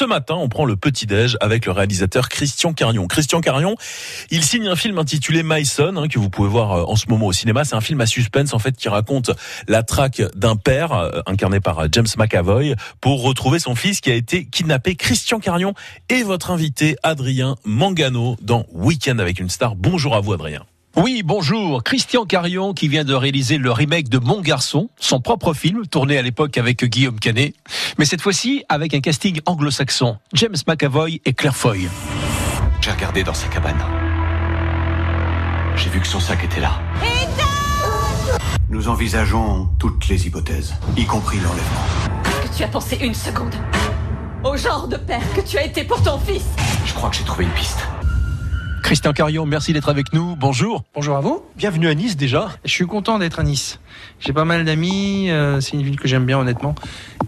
ce matin, on prend le petit-déj avec le réalisateur Christian Carion. Christian Carion, il signe un film intitulé My Son, hein, que vous pouvez voir euh, en ce moment au cinéma. C'est un film à suspense, en fait, qui raconte la traque d'un père, euh, incarné par euh, James McAvoy, pour retrouver son fils qui a été kidnappé. Christian Carion et votre invité, Adrien Mangano, dans Weekend avec une star. Bonjour à vous, Adrien. Oui, bonjour. Christian Carion qui vient de réaliser le remake de Mon Garçon, son propre film, tourné à l'époque avec Guillaume Canet, mais cette fois-ci avec un casting anglo-saxon, James McAvoy et Claire Foy. J'ai regardé dans sa cabane. J'ai vu que son sac était là. Nous envisageons toutes les hypothèses, y compris l'enlèvement. Est-ce que tu as pensé une seconde au genre de père que tu as été pour ton fils? Je crois que j'ai trouvé une piste. Christian Carion, merci d'être avec nous. Bonjour. Bonjour à vous. Bienvenue à Nice déjà. Je suis content d'être à Nice. J'ai pas mal d'amis, euh, c'est une ville que j'aime bien honnêtement.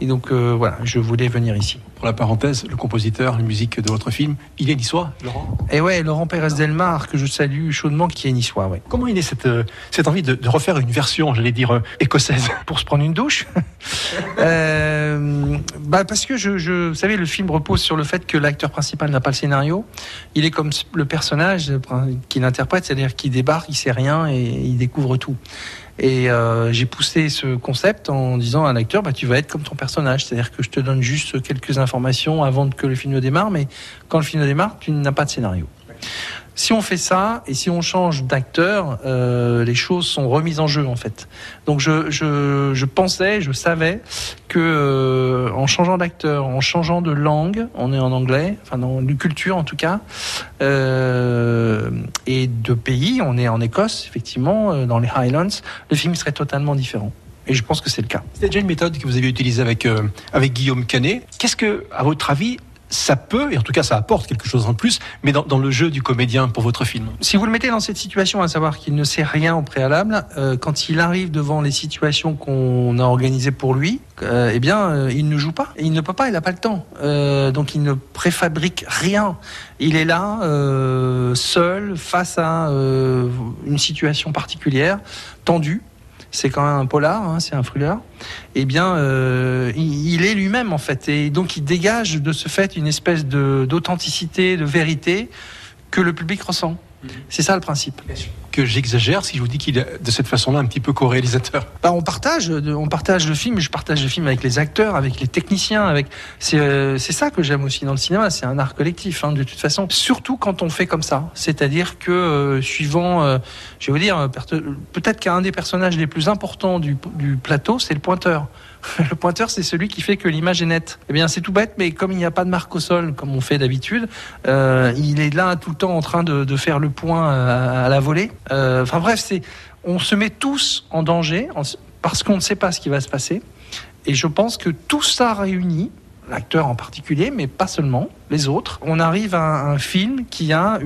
Et donc euh, voilà, je voulais venir ici. Pour la parenthèse, le compositeur, la musique de votre film, il est niçois, Laurent Et ouais, Laurent Pérez Delmar, que je salue chaudement, qui est niçois, ouais. Comment il est cette, euh, cette envie de, de refaire une version, j'allais dire, euh, écossaise? Pour se prendre une douche? Euh, bah Parce que, je, je, vous savez, le film repose sur le fait que l'acteur principal n'a pas le scénario. Il est comme le personnage qu'il interprète, c'est-à-dire qu'il débarque, il sait rien et il découvre tout. Et euh, j'ai poussé ce concept en disant à l'acteur, bah, tu vas être comme ton personnage. C'est-à-dire que je te donne juste quelques informations avant que le film démarre, mais quand le film démarre, tu n'as pas de scénario. Si on fait ça et si on change d'acteur, euh, les choses sont remises en jeu en fait. Donc je, je, je pensais, je savais que euh, en changeant d'acteur, en changeant de langue, on est en anglais, enfin dans une culture en tout cas, euh, et de pays, on est en Écosse effectivement, dans les Highlands, le film serait totalement différent. Et je pense que c'est le cas. C'était déjà une méthode que vous avez utilisée avec, avec Guillaume Canet. Qu'est-ce que, à votre avis, ça peut, et en tout cas ça apporte quelque chose en plus, mais dans, le jeu du comédien pour votre film Si vous le mettez dans cette situation, à savoir qu'il ne sait rien au préalable, euh, quand il arrive devant les situations qu'on a organisées pour lui, euh, eh bien, euh, il ne joue pas. Il ne peut pas, il n'a pas le temps. Donc il ne préfabrique rien. Il est là, seul, face à une situation particulière, tendue c'est quand même un polar, hein, c'est un thriller, eh bien, euh, il, il, est lui-même en fait, et donc il dégage de ce fait une espèce de d'authenticité, de vérité que le public ressent. C'est ça le principe. Que j'exagère si je vous dis qu'il est de cette façon-là un petit peu co-réalisateur. Bah, on partage, on partage le film. Je partage le film avec les acteurs, avec les techniciens, avec. C'est euh, ça que j'aime aussi dans le cinéma. C'est un art collectif, hein, de toute façon. Surtout quand on fait comme ça, c'est-à-dire que euh, suivant, euh, je vais vous dire, peut-être qu'un des personnages les plus importants du, du plateau, c'est le pointeur. Le pointeur, c'est celui qui fait que l'image est nette. Eh bien, c'est tout bête, mais comme il n'y a pas de marque au sol, comme on fait d'habitude, euh, il est là tout le temps en train de, de faire le point à, à la volée. Euh, enfin bref, c'est, on se met tous en danger parce qu'on ne sait pas ce qui va se passer. Et je pense que tout ça réuni, l'acteur en particulier, mais pas seulement, les autres, on arrive à un film qui a